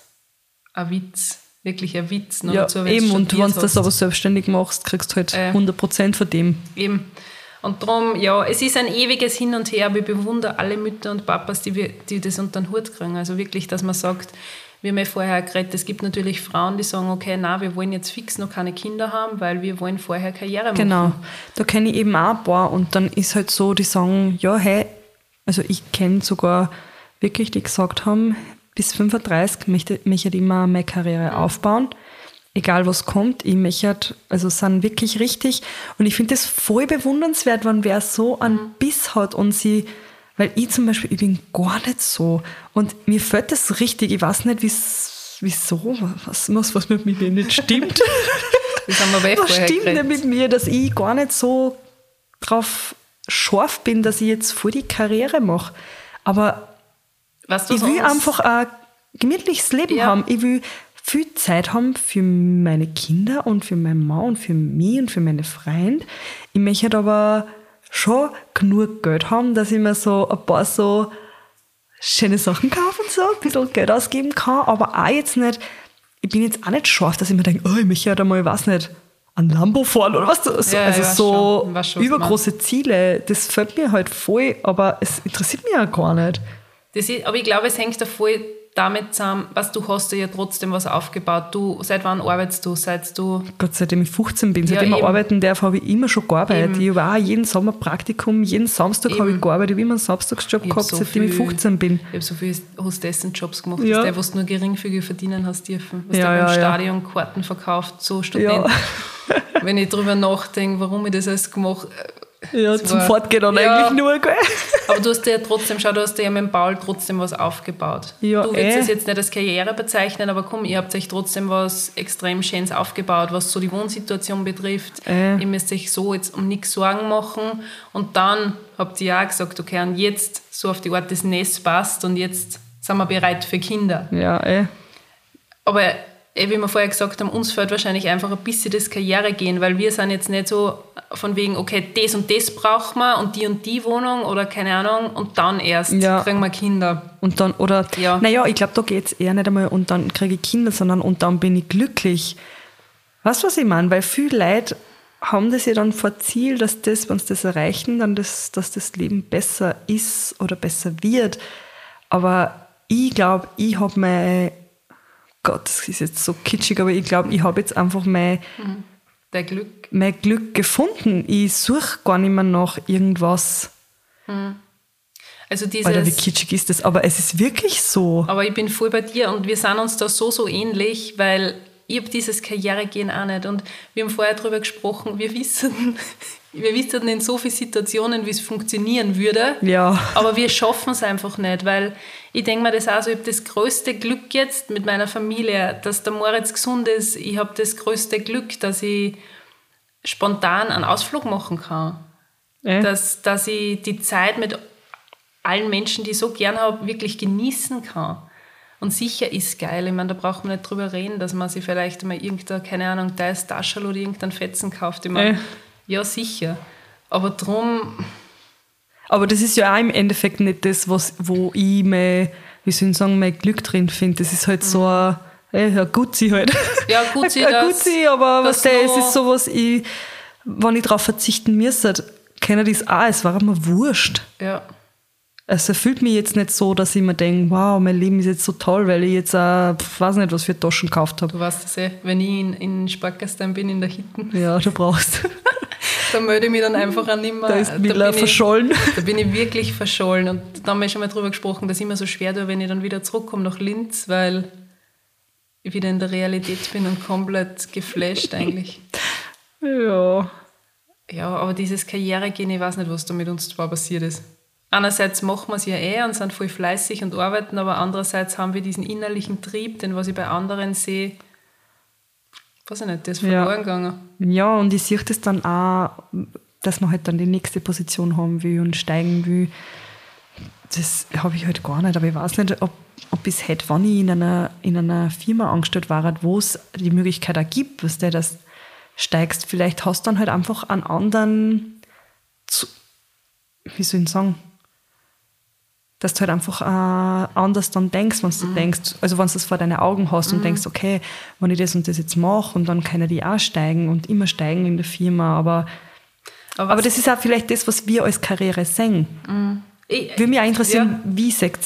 ein Witz, wirklich ein Witz. Noch Ja, dazu, eben, und wenn du das aber selbstständig machst, kriegst du halt Äh. 100% von dem. Eben. Und darum, ja, es ist ein ewiges Hin und Her, aber ich bewundere alle Mütter und Papas, die, wir- die das unter den Hut kriegen. Also wirklich, dass man sagt, wir haben ja vorher geredet, es gibt natürlich Frauen, die sagen, okay, na, wir wollen jetzt fix noch keine Kinder haben, weil wir wollen vorher Karriere machen. Genau. Da kenne ich eben auch ein paar und dann ist halt so, die sagen, ja, hey, also ich kenne sogar wirklich, die gesagt haben, bis 35 möchte, möchte ich immer meine Karriere aufbauen. Egal was kommt, ich möchte, also sind wirklich richtig. Und ich finde das voll bewundernswert, wenn wer so einen Biss hat und sie, weil ich zum Beispiel, ich bin gar nicht so. Und mir fällt das richtig, ich weiß nicht, wie's- wieso, was, was, was mit mir nicht [LAUGHS] stimmt. Das haben wir eh Was stimmt denn mit mir, dass ich gar nicht so drauf scharf bin, dass ich jetzt voll die Karriere mache? Aber Weißt du, ich will einfach ein gemütliches Leben Ja. haben. Ich will viel Zeit haben für meine Kinder und für meinen Mann und für mich und für meine Freunde. Ich möchte halt aber schon genug Geld haben, dass ich mir so ein paar so schöne Sachen kaufen, so ein bisschen Geld ausgeben kann, aber auch jetzt nicht, ich bin jetzt auch nicht scharf, dass ich mir denke, oh, ich möchte halt einmal, weiß nicht, ein Lambo fahren oder was. So, Ja, also weiß so schon, übergroße Ziele, das fällt mir halt voll, aber es interessiert mich ja gar nicht. Ist, aber ich glaube, es hängt da voll damit zusammen, was du hast ja trotzdem was aufgebaut. Du, seit wann arbeitest du? Seit du Gott, seitdem ich 15 bin, Ja, seitdem ich eben. arbeiten darf, habe ich immer schon gearbeitet. Eben. Ich habe auch jeden Sommer Praktikum, jeden Samstag habe ich gearbeitet, ich habe immer einen Samstagsjob Ich hab gehabt, so seitdem ich viel- 15 bin. Ich habe so viele Hostessenjobs gemacht, Ja. der, was du nur geringfügig verdienen hast dürfen. Was Ja, der ja, ja. Stadion Karten verkauft, so Studenten. Wenn ich drüber nachdenke, warum ich das alles gemacht Ja, Das zum war- Fortgehen dann Ja. eigentlich nur, gell? Aber du hast ja trotzdem, schau, du hast ja mit dem Paul trotzdem was aufgebaut. Ja, du willst eh. es jetzt nicht als Karriere bezeichnen, aber komm, ihr habt euch trotzdem was extrem Schönes aufgebaut, was so die Wohnsituation betrifft. Eh. Ihr müsst euch so jetzt um nichts Sorgen machen. Und dann habt ihr ja auch gesagt, okay, und jetzt so auf die Art das Nest passt und jetzt sind wir bereit für Kinder. Ja, eh. Aber eh, wie wir vorher gesagt haben, uns fällt wahrscheinlich einfach ein bisschen das Karrieregehen, weil wir sind jetzt nicht so von wegen, okay, das und das brauchen wir und die und die Wohnung oder keine Ahnung und dann erst Ja. kriegen wir Kinder. Und dann, oder, Ja. naja, ich glaube, da geht es eher nicht einmal und dann kriege ich Kinder, sondern und dann bin ich glücklich. Weißt du, was ich meine? Weil viele Leute haben das ja dann vor Ziel, dass das, wenn sie das erreichen, dann das, dass das Leben besser ist oder besser wird. Aber ich glaube, ich habe mein, Gott, das ist jetzt so kitschig, aber ich glaube, ich habe jetzt einfach mein, Der Glück. mein Glück gefunden. Ich suche gar nicht mehr nach irgendwas. Also Alter, wie dieses, kitschig ist das? Aber es ist wirklich so. aber ich bin voll bei dir und wir sind uns da so, so ähnlich, weil ich habe dieses Karrieregehen auch nicht und wir haben vorher darüber gesprochen, wir wissen, wir wissen in so vielen Situationen, wie es funktionieren würde. Ja. Aber wir schaffen es einfach nicht, weil ich denke mir das auch so, ich habe das größte Glück jetzt mit meiner Familie, dass der Moritz gesund ist. Ich habe das größte Glück, dass ich spontan einen Ausflug machen kann. Äh? Dass, dass ich die Zeit mit allen Menschen, die ich so gern habe, wirklich genießen kann. Und sicher ist geil. Ich meine, da braucht man nicht drüber reden, dass man sich vielleicht mal irgendein, keine Ahnung, teils Taschel oder irgendein Fetzen kauft. Ich meine, Äh. Ja, sicher. Aber drum, Aber das ist ja auch im Endeffekt nicht das, was, wo ich mein, wie soll ich sagen, mein Glück drin finde. Das ist halt so ein, äh, ja, Gutzi halt. Ja, Gutzi, [LAUGHS] ein das- Gutzi, aber was der, es ist sowas, ich, wenn ich darauf verzichten müsste, kenne das auch, es war mir wurscht. ja. Es erfüllt mich jetzt nicht so, dass ich mir denke, wow, mein Leben ist jetzt so toll, weil ich jetzt auch, pf, weiß nicht, was für Taschen gekauft habe. Du weißt das eh, wenn ich in, in Sparkasten bin, in der Hitten, Ja, du brauchst. [LAUGHS] da melde ich mich dann einfach an nimmer. Da ist bin ich- verschollen. Da bin ich wirklich verschollen. Und da haben wir schon mal drüber gesprochen, dass ich mir so schwer tue, wenn ich dann wieder zurückkomme nach Linz, weil ich wieder in der Realität bin und komplett geflasht eigentlich. Ja. Ja, aber dieses Karrieregehen, ich weiß nicht, was da mit uns zwar passiert ist. Einerseits machen wir es ja eh und sind voll fleißig und arbeiten, aber andererseits haben wir diesen innerlichen Trieb, den was ich bei anderen sehe, weiß ich nicht, der ist Ja. verloren gegangen. Ja, und ich sehe das dann auch, dass man halt dann die nächste Position haben will und steigen will. Das habe ich halt gar nicht, aber ich weiß nicht, ob, ob bis heute, wenn ich in einer, in einer Firma angestellt war, wo es die Möglichkeit auch gibt, dass du das steigst, vielleicht hast du dann halt einfach einen anderen, zu, wie soll ich sagen, dass du halt einfach äh, anders dann denkst, wenn du denkst, also wenn du das vor deinen Augen hast und denkst, okay, wenn ich das und das jetzt mache und dann kann die auch steigen und immer steigen in der Firma, aber, Aber, aber das ist auch vielleicht das, was wir als Karriere sehen. ich, Würde mich auch interessieren, Ja. wie seht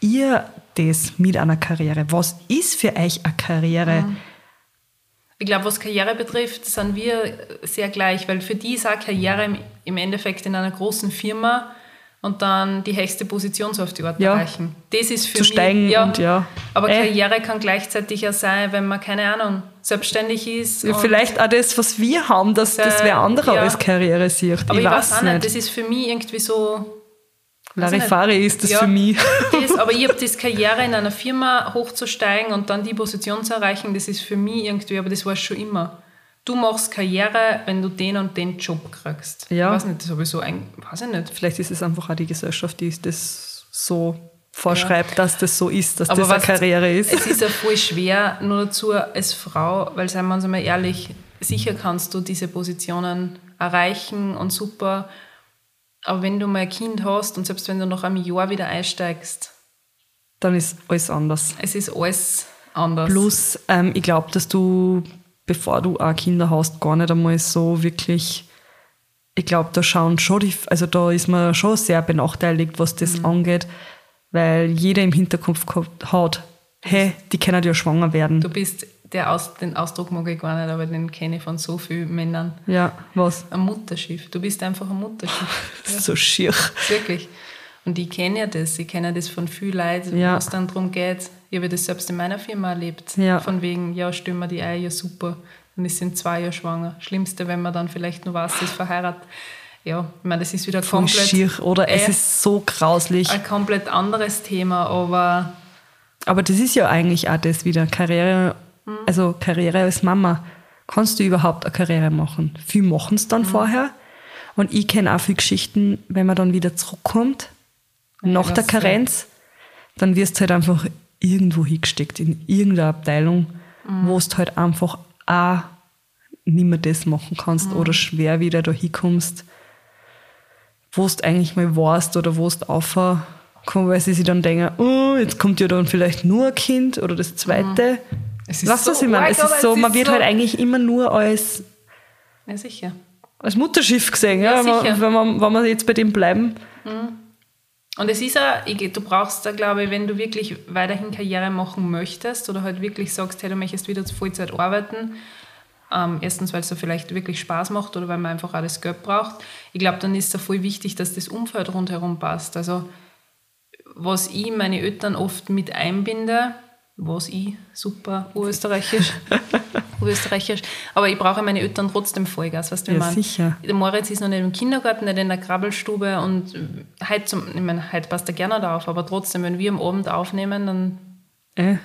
ihr das mit einer Karriere? Was ist für euch eine Karriere? Ich glaube, was Karriere betrifft, sind wir sehr gleich, weil für die ist auch Karriere im Endeffekt in einer großen Firma und dann die höchste Position so auf die Art Ja. erreichen. Das ist für Zu mich, steigen und ja. Aber Äh. Karriere kann gleichzeitig ja sein, wenn man, keine Ahnung, selbstständig ist. Ja, vielleicht auch das, was wir haben, dass das Äh, wer andere ja. als Karriere sieht. Aber ich, weiß auch nicht. das ist für mich irgendwie so. ich Larifari ist das Ja, für mich. Das, aber ich habe [LAUGHS] das Karriere in einer Firma hochzusteigen und dann die Position zu erreichen, das ist für mich irgendwie, aber das war schon immer. Du machst Karriere, wenn du den und den Job kriegst. Ja. Ich weiß nicht, das habe ich so ein, weiß ich nicht. Vielleicht ist es einfach auch die Gesellschaft, die das so vorschreibt, dass das so ist, dass Aber das eine Karriere ist. Es ist ja voll schwer, nur dazu als Frau, weil seien wir uns einmal ehrlich, sicher kannst du diese Positionen erreichen und super. Aber wenn du mal ein Kind hast und selbst wenn du nach einem Jahr wieder einsteigst, Dann ist alles anders. es ist alles anders. Plus, ähm, ich glaube, dass du, bevor du auch Kinder hast, gar nicht einmal so wirklich. Ich glaube, da schauen schon die, also da ist man schon sehr benachteiligt, was das Mhm. angeht, weil jeder im Hinterkopf hat, hey, die können ja schwanger werden. Du bist, der Aus, den Ausdruck mag ich gar nicht, aber den kenne ich von so vielen Männern. ja, was? Ein Mutterschiff. Du bist einfach ein Mutterschiff. [LAUGHS] Das ist so schier. Wirklich. Und ich kenne ja das. Ich kenne ja das von vielen Leuten, Ja. wo es dann darum geht. Ich habe das selbst in meiner Firma erlebt. Ja. Von wegen, ja, stimmen wir die Eier, ja super. Dann ist sie in zwei Jahren schwanger. Schlimmste, wenn man dann vielleicht nur weiß, sie ist verheiratet. ja, ich meine, das ist wieder voll komplett, schier oder es äh, ist so grauslich. ein komplett anderes Thema, aber Aber das ist ja eigentlich auch das wieder, Karriere, also Karriere als Mama. Kannst du überhaupt eine Karriere machen? Viele machen es dann vorher. Und ich kenne auch viele Geschichten, wenn man dann wieder zurückkommt, nach der ja. Karenz, dann wirst du halt einfach irgendwo hingesteckt, in irgendeine Abteilung, wo du halt einfach auch nicht mehr das machen kannst oder schwer wieder da hinkommst, wo du eigentlich mal warst oder wo du aufkommen, weil sie sich dann denken, oh, jetzt kommt ja dann vielleicht nur ein Kind oder das zweite. es ist Weißt du, so was ich meine? Es ist so, es man ist wird so- halt eigentlich immer nur als, ja, sicher. als Mutterschiff gesehen, Ja, ja, wenn, man, wenn, man, wenn wir jetzt bei dem bleiben. Und es ist auch, du brauchst da, glaube ich, wenn du wirklich weiterhin Karriere machen möchtest oder halt wirklich sagst, hey, du möchtest wieder zu Vollzeit arbeiten, ähm, erstens, weil es da vielleicht wirklich Spaß macht oder weil man einfach auch das Geld braucht. Ich glaube, dann ist es voll wichtig, dass das Umfeld rundherum passt. Also, was ich meine Eltern oft mit einbinde, was ich, super urösterreichisch, urösterreichisch, [LAUGHS] aber ich brauche meine Eltern trotzdem Vollgas, weißt du, Ja, meine? sicher. Der Moritz ist noch nicht im Kindergarten, nicht in der Krabbelstube und heute, zum, ich meine, heute passt er gerne da auf, aber trotzdem, wenn wir am Abend aufnehmen, dann Äh,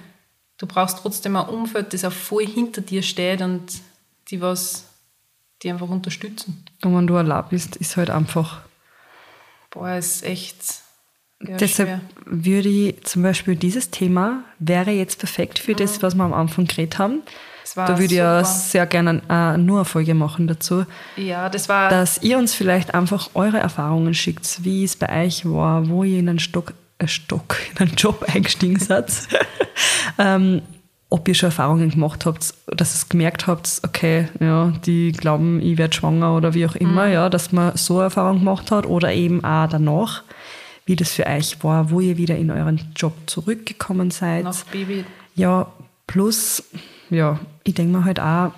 du brauchst trotzdem ein Umfeld, das auch voll hinter dir steht und die was, die einfach unterstützen. und wenn du allein bist, ist halt einfach. Boah, ist echt ja, Deshalb schwer. würde ich zum Beispiel dieses Thema wäre jetzt perfekt für das, was wir am Anfang geredet haben. Da würde ich ja super. sehr gerne äh, nur eine Folge machen dazu, Ja, das war dass ihr uns vielleicht einfach eure Erfahrungen schickt, wie es bei euch war, wo ihr in einen Stock, äh Stock, [LAUGHS] in einen Job eingestiegen seid. [LAUGHS] ähm, ob ihr schon Erfahrungen gemacht habt, dass ihr gemerkt habt, okay, ja, die glauben, ich werde schwanger oder wie auch immer, ja, dass man so Erfahrung gemacht hat oder eben auch danach, wie das für euch war, wo ihr wieder in euren Job zurückgekommen seid. nach Baby. Ja, plus, ja, ich denke mir halt auch,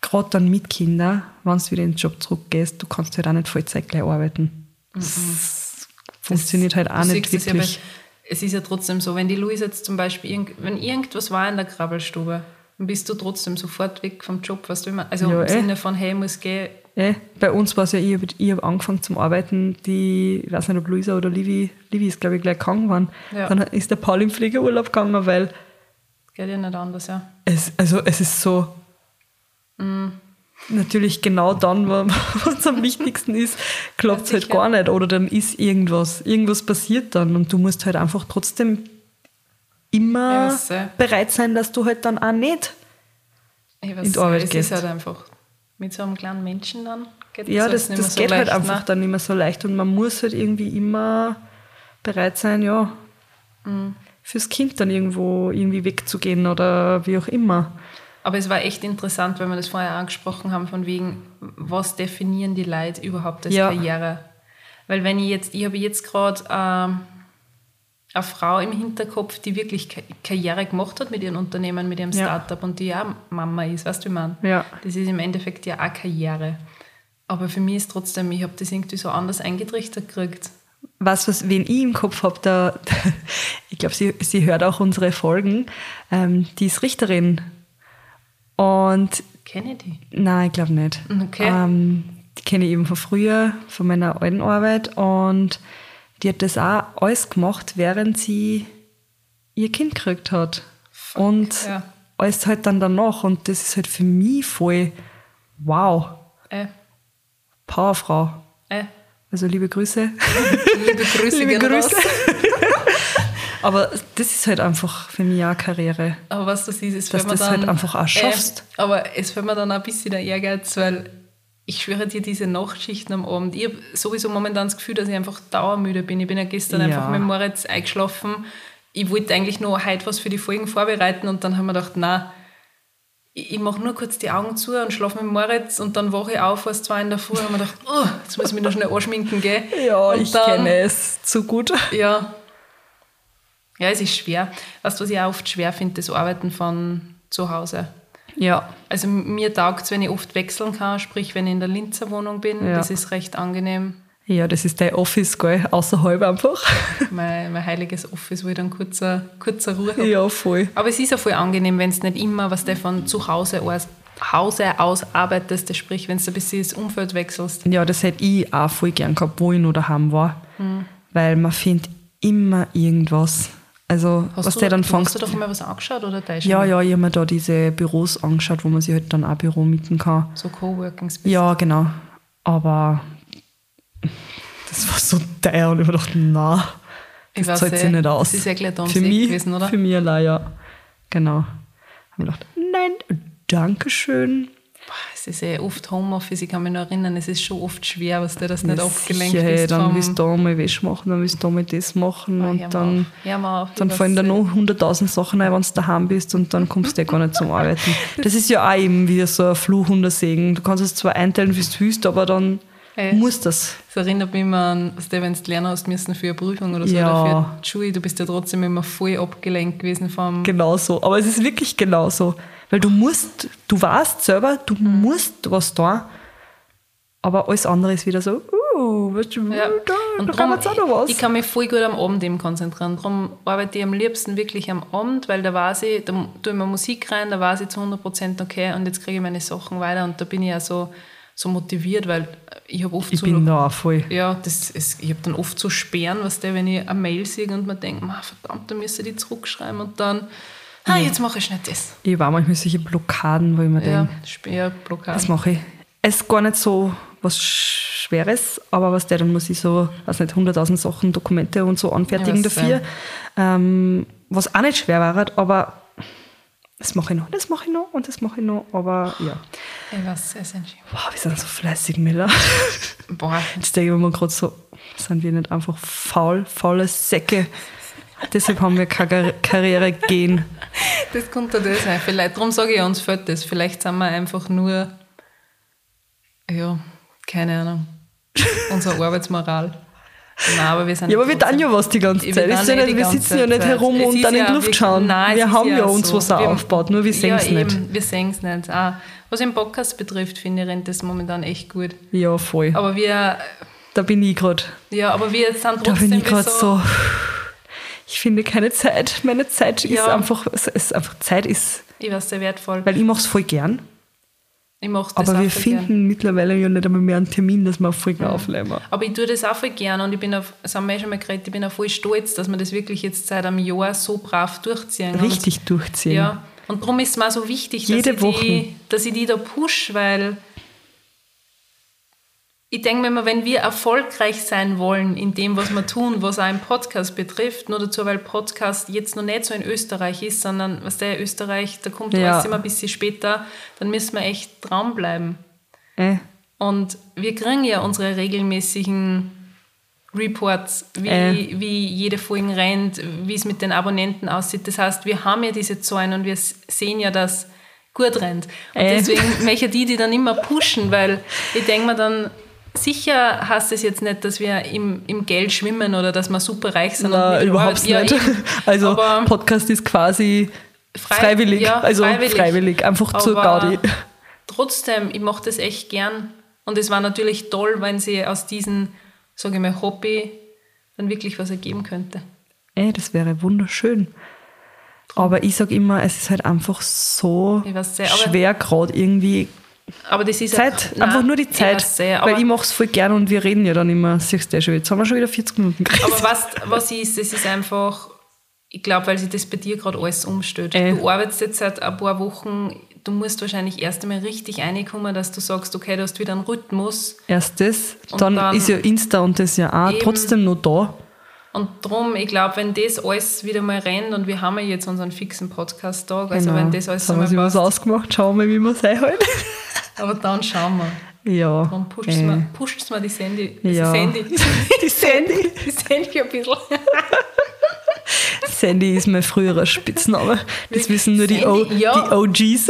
gerade dann mit Kindern, wenn du wieder in den Job zurückgehst, du kannst halt auch nicht Vollzeit gleich arbeiten. Das funktioniert halt auch nicht es ja wirklich. es ist ja trotzdem so, wenn die Luise jetzt zum Beispiel, irgend, wenn irgendwas war in der Krabbelstube, dann bist du trotzdem sofort weg vom Job, was du immer, also Ja, im eh. Sinne von, hey, ich muss gehen, Eh, bei uns war es ja, ich habe hab angefangen zum Arbeiten, die, ich weiß nicht, ob Luisa oder Livi, Livi ist, glaube ich, gleich krank geworden. Ja. Dann ist der Paul im Pflegeurlaub gegangen, weil geht ja nicht anders, ja. es, also es ist so, Mhm. natürlich genau dann, [LAUGHS] was am wichtigsten ist, klappt es halt gar nicht. Oder dann ist irgendwas, irgendwas passiert dann und du musst halt einfach trotzdem immer äh, bereit sein, dass du halt dann auch nicht. In die Arbeit es gehst. ist halt einfach, mit so einem kleinen Menschen dann geht Ja, halt das, nicht mehr das so geht halt leicht, einfach ne? dann nicht mehr so leicht und man muss halt irgendwie immer bereit sein, ja, Mhm. fürs Kind dann irgendwo irgendwie wegzugehen oder wie auch immer. Aber es war echt interessant, weil wir das vorher angesprochen haben, von wegen, was definieren die Leute überhaupt als Ja. Karriere? Weil wenn ich jetzt, ich habe jetzt gerade ähm, eine Frau im Hinterkopf, die wirklich Ka- Karriere gemacht hat mit ihrem Unternehmen, mit ihrem Ja. Startup und die ja Mama ist, weißt du, wie ich meine? Ja. Das ist im Endeffekt ja auch Karriere. Aber für mich ist trotzdem, ich habe das irgendwie so anders eingetrichtert gekriegt. was, was wen ich im Kopf habe, da, ich glaube, sie, sie hört auch unsere Folgen, ähm, die ist Richterin. Und Kenne ich die? nein, ich glaube nicht. Okay. Ähm, die kenne ich eben von früher, von meiner alten Arbeit. Und die hat das auch alles gemacht, während sie ihr Kind gekriegt hat. und ja. alles halt dann danach. Und das ist halt für mich voll wow, Äh, Powerfrau. äh. Also liebe Grüße. Liebe Grüße, [LAUGHS] Liebe. Grüße. [LAUGHS] Aber das ist halt einfach für mich auch Karriere. Aber was das ist, ist, Dass wenn man das dann, halt einfach auch schaffst. Äh, aber es fällt mir dann auch ein bisschen der Ehrgeiz, weil ich schwöre dir, diese Nachtschichten am Abend, ich habe sowieso momentan das Gefühl, dass ich einfach dauermüde bin. Ich bin ja gestern Ja. einfach mit Moritz eingeschlafen. Ich wollte eigentlich nur heute was für die Folgen vorbereiten und dann haben wir gedacht, na, ich, mache nur kurz die Augen zu und schlafe mit Moritz und dann wache ich auf, fast zwei in der Früh und habe mir gedacht, [LAUGHS] oh, jetzt muss ich mich noch schnell anschminken gehen. Ja, und ich kenne es zu gut. ja. Ja, es ist schwer. Weißt du, was ich auch oft schwer finde, das Arbeiten von zu Hause. Ja. Also mir taugt es, wenn ich oft wechseln kann, sprich, wenn ich in der Linzer Wohnung bin. Ja. Das ist recht angenehm. Ja, das ist dein Office, gell? Außerhalb einfach. [LAUGHS] Mein, mein heiliges Office, wo ich dann kurzer, kurzer Ruhe habe. Ja, voll. Aber es ist auch voll angenehm, wenn es nicht immer, was der von zu Hause aus Hause ausarbeitest, sprich, wenn du ein bisschen das Umfeld wechselst. Ja, das hätte ich auch voll gern gehabt, wo ich noch daheim war. Hm. Weil man findet immer irgendwas. Also, Hast was du, der dann du fängst. hast du doch mal was angeschaut oder täuscht Ja, ja, ich habe mir da diese Büros angeschaut, wo man sich halt dann auch Büro mieten kann. So Coworking Space. Ja, genau. Aber das war so teuer und ich habe gedacht, na, Ich das weiß zahlt eh, sich nicht aus. das ist ja gleich da für mich, gewesen, oder? Für mich allein, ja. Genau. Habe mir gedacht, nein, Dankeschön. Es ist eh oft Homeoffice, ich kann mich noch erinnern, es ist schon oft schwer, was du das nicht Ja, abgelenkt sicher, bist. Dann willst du da mal Wäsche machen, dann willst du da mal das machen hör und dann, auf, dann fallen da noch hunderttausend Sachen ein, wenn du daheim bist und dann kommst du eh gar nicht zum Arbeiten. [LAUGHS] Das ist ja auch eben wieder so ein Fluch und ein Segen. Du kannst es zwar einteilen, wie du willst, aber dann Ey. muss das. Das erinnert mich immer an, was du, wenn du lernen hast müssen für eine Prüfung oder so, Ja. oder für die Schule, du bist ja trotzdem immer voll abgelenkt gewesen vom... Genau so. Aber es ist wirklich genau so. Weil du musst, du weißt selber, du Mhm. musst was da, aber alles andere ist wieder so, uh, was, Ja. da, Und da kann drum, jetzt auch noch was. ich kann mich voll gut am Abend eben konzentrieren. Darum arbeite ich am liebsten wirklich am Abend, weil da weiß ich, da tue ich mir Musik rein, da weiß ich zu 100% okay und jetzt kriege ich meine Sachen weiter und da bin ich auch so, so motiviert, weil ich habe oft ich so... bin da auch voll. Ja, das ist, ich habe dann oft so Sperren, was der, wenn ich eine Mail sehe und mir denke, "Ma, verdammt, da müsste ich die zurückschreiben und dann, ah, jetzt mache ich nicht das. Ich war manchmal solche Blockaden, wo ich mir Ja, denke, Sperrblockade. das mache ich. Es ist gar nicht so was Schweres, aber was der, dann muss ich so, weiß nicht, 100.000 Sachen, Dokumente und so anfertigen Ja, was dafür. Ähm, was auch nicht schwer war, aber das mache ich noch, das mache ich noch und das mache ich noch, aber ja. Ich weiß, sehr, sehr schön. Wow, wir sind so fleißig, Miller. Boah, Jetzt denke ich mir gerade so, sind wir nicht einfach faul, faule Säcke? Deshalb haben wir keine Karriere gehen. das könnte das sein. Vielleicht, darum sage ich, uns fällt das. Vielleicht sind wir einfach nur, ja, keine Ahnung, unsere Arbeitsmoral. Nein, aber wir sind Ja, aber wir tun ja was die ganze Zeit. ist ja eh nicht, wir sitzen ja nicht herum und ist dann in die Luft schauen. Nein, wir ist haben ja uns so. was auch Wir- aufgebaut, nur wir sehen es nicht. Eben, wir sehen es nicht. Auch, was den Podcast betrifft, finde ich, rennt das momentan echt gut. Ja, voll. Aber wir, da bin ich gerade. ja, aber wir sind Da trotzdem bin ich gerade so. Ich finde keine Zeit. Meine Zeit ist Ja. einfach, es ist einfach, Zeit ist, ich weiß, sehr wertvoll. weil ich mache es voll gern. Ich mache das Aber auch wir voll finden gern. mittlerweile ja nicht einmal mehr einen Termin, dass wir auf Folgen aufnehmen. Aber ich tue das auch voll gern und ich bin auf, das haben wir eh schon mal geredet, ich bin auch voll stolz, dass wir das wirklich jetzt seit einem Jahr so brav durchziehen. Und Richtig durchziehen. Ja, und darum ist es mir so wichtig, Jede dass, ich Woche. die, dass ich die da push, weil ich denke mir immer, wenn wir erfolgreich sein wollen in dem, was wir tun, was auch einen Podcast betrifft, nur dazu, weil Podcast jetzt noch nicht so in Österreich ist, sondern was der Österreich, da kommt Ja. alles immer ein bisschen später, dann müssen wir echt dranbleiben. Äh, Und wir kriegen ja unsere regelmäßigen Reports, wie, Äh. wie jede Folge rennt, wie es mit den Abonnenten aussieht. Das heißt, wir haben ja diese Zahlen und wir sehen ja, dass gut rennt. Und Äh. deswegen möchte ich die, die dann immer pushen, weil ich denke mir dann, sicher heißt es jetzt nicht, dass wir im, im Geld schwimmen oder dass wir super reich sind. mit überhaupt ja, nicht. [LAUGHS] Also Aber- Podcast ist quasi Frei- freiwillig. ja, also freiwillig. freiwillig, einfach zur Gaudi. Trotzdem, ich mache das echt gern. Und es war natürlich toll, wenn sie aus diesem, sage ich mal, Hobby dann wirklich was ergeben könnte. Ey, das wäre wunderschön. Aber ich sage immer, es ist halt einfach so sehr, schwer gerade irgendwie. Aber das ist Zeit, Nein, einfach nur die Zeit. weiß sehr, weil ich mache es voll gern und wir reden ja dann immer, siehst du ja schon, jetzt haben wir schon wieder 40 Minuten geredet. aber was, was ist, es ist einfach, ich glaube, weil sich das bei dir gerade alles umstellt. Äh. Du arbeitest jetzt seit ein paar Wochen, du musst wahrscheinlich erst einmal richtig reinkommen, dass du sagst, okay, du hast wieder einen Rhythmus. Erstes, Und dann, dann- ist ja Insta und das ja auch Eben. trotzdem noch da. Und darum, ich glaube, wenn das alles wieder mal rennt und wir haben ja jetzt unseren fixen Podcast-Tag, also wenn das alles Genau. haben wir einmal was passt, ausgemacht, schauen wir, wie wir sein halt. Aber dann schauen wir. ja. Darum pusht äh, mir, pusht's mir die Sandy, Ja. [LAUGHS] die Sandy, [LAUGHS] Die Sandy. die Sandy ein bisschen. [LAUGHS] Sandy ist mein früherer Spitzname. Das wissen nur die, o ja. die OGs.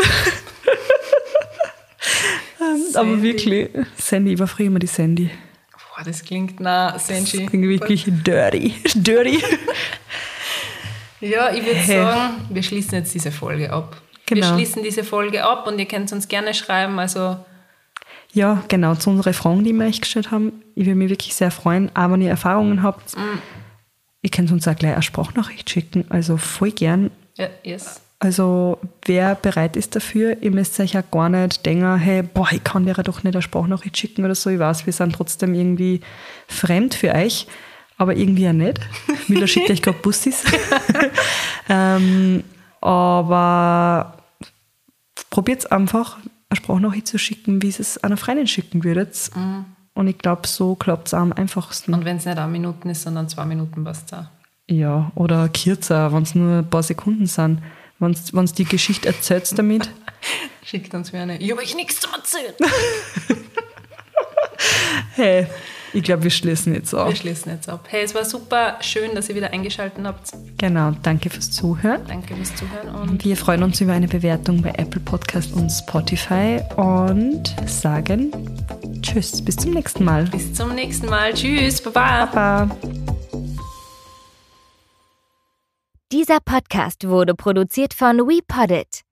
Ähm, Aber wirklich, Sandy, ich war früher immer die Sandy. Boah, das klingt, na, Sandy. Das klingt wirklich dirty. Dirty. Ja, ich würde Hey. sagen, wir schließen jetzt diese Folge ab. Genau. Wir schließen diese Folge ab und ihr könnt uns gerne schreiben. Also, Ja, genau, zu unseren Fragen, die wir euch gestellt haben. Ich würde mich wirklich sehr freuen, auch wenn ihr Erfahrungen habt. Mm. Ihr könnt uns auch gleich eine Sprachnachricht schicken, also voll gern. ja, yes. Also wer bereit ist dafür, ihr müsst euch ja gar nicht denken, hey, boah, ich kann dir doch nicht eine Sprachnachricht schicken oder so. Ich weiß, wir sind trotzdem irgendwie fremd für euch, aber irgendwie ja nicht. Mila schickt euch gerade Bussis. [LAUGHS] [LAUGHS] ähm, aber probiert einfach, eine Sprachnachricht zu schicken, wie es es einer Freundin schicken würdet. Mhm. Und ich glaube, so klappt es am einfachsten. Und wenn es nicht eine Minuten ist, sondern zwei Minuten passt auch. Ja, oder kürzer, wenn es nur ein paar Sekunden sind. Wenn du die Geschichte erzählst damit. [LAUGHS] Schickt uns mir eine. Ich habe euch nichts zu erzählen. [LAUGHS] hey, ich glaube, wir schließen jetzt ab. Wir schließen jetzt ab. Hey, es war super schön, dass ihr wieder eingeschaltet habt. Genau, danke fürs Zuhören. Danke fürs Zuhören. Und wir freuen uns über eine Bewertung bei Apple Podcast und Spotify und sagen Tschüss, bis zum nächsten Mal. Bis zum nächsten Mal. Tschüss, Baba. Baba. Dieser Podcast wurde produziert von WePoddit.